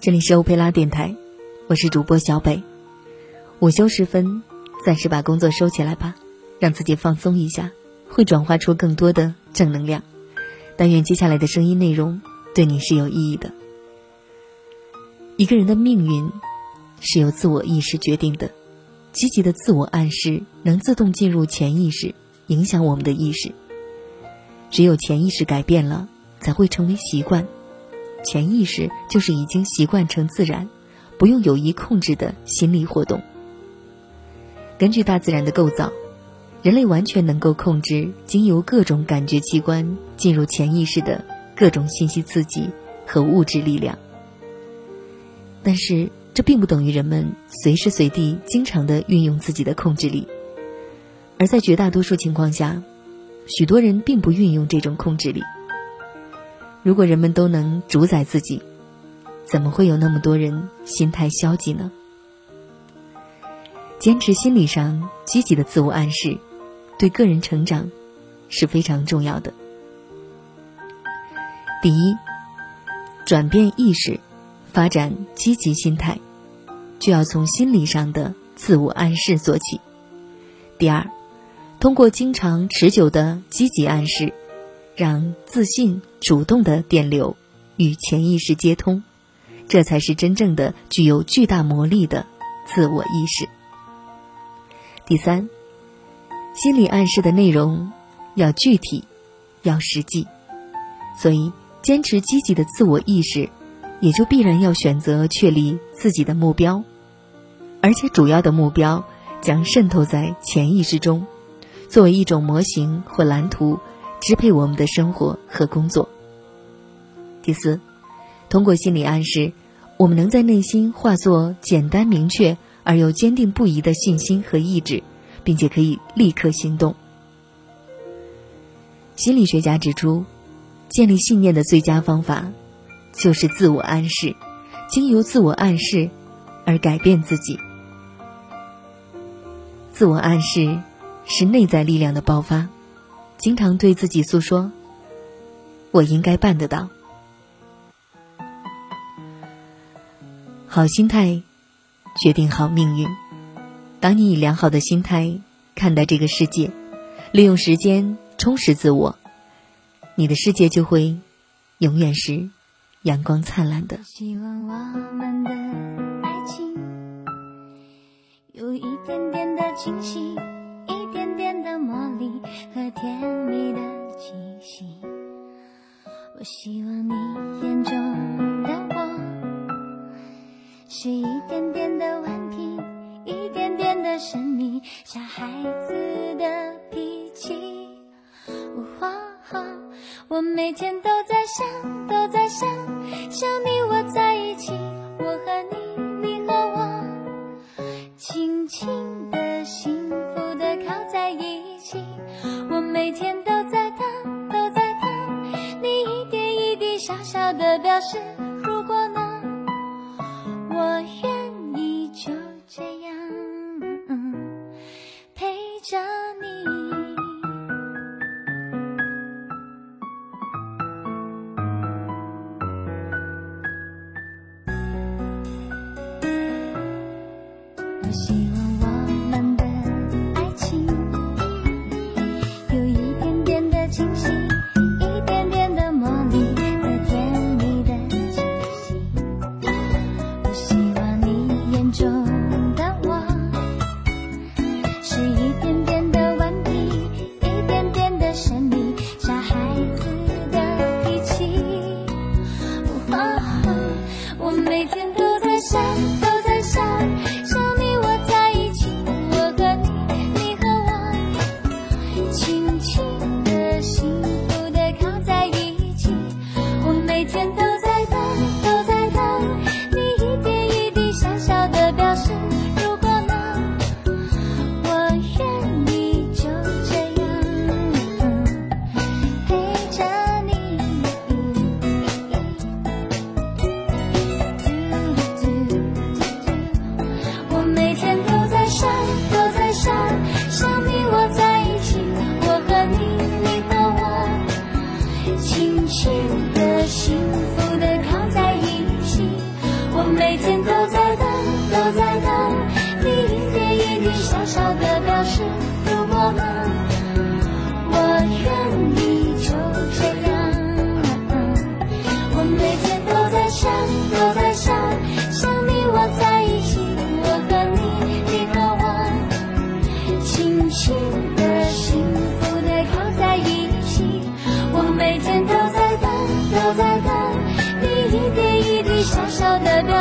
这里是欧佩拉电台，我是主播小北。午休时分，暂时把工作收起来吧，让自己放松一下，会转化出更多的正能量。但愿接下来的声音内容对你是有意义的。一个人的命运是由自我意识决定的，积极的自我暗示能自动进入潜意识，影响我们的意识。只有潜意识改变了，才会成为习惯。潜意识就是已经习惯成自然，不用有意控制的心理活动。根据大自然的构造，人类完全能够控制经由各种感觉器官进入潜意识的各种信息刺激和物质力量。但是，这并不等于人们随时随地经常的运用自己的控制力，而在绝大多数情况下，许多人并不运用这种控制力。如果人们都能主宰自己，怎么会有那么多人心态消极呢？坚持心理上积极的自我暗示，对个人成长是非常重要的。第一，转变意识，发展积极心态，就要从心理上的自我暗示做起。第二，通过经常持久的积极暗示。让自信主动的电流与潜意识接通，这才是真正的具有巨大魔力的自我意识。第三，心理暗示的内容要具体，要实际，所以坚持积极的自我意识，也就必然要选择确立自己的目标，而且主要的目标将渗透在潜意识中，作为一种模型或蓝图。支配我们的生活和工作。第四，通过心理暗示，我们能在内心化作简单明确而又坚定不移的信心和意志，并且可以立刻行动。心理学家指出，建立信念的最佳方法就是自我暗示，经由自我暗示而改变自己。自我暗示是内在力量的爆发。经常对自己诉说：“我应该办得到。”好心态决定好命运。当你以良好的心态看待这个世界，利用时间充实自我，你的世界就会永远是阳光灿烂的。希望我们的爱情有一点点的惊喜。和甜蜜的气息，我希望你眼中的我是一点点的顽皮，一点点的神秘，小孩子的脾气。我每天都在想，都在想，想你我在一起，我和你，你和我，轻轻的，幸福的靠在一起。每天都在等，都在等你一点一滴小小的表示。如果能，我愿意就这样陪着你。我希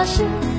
是。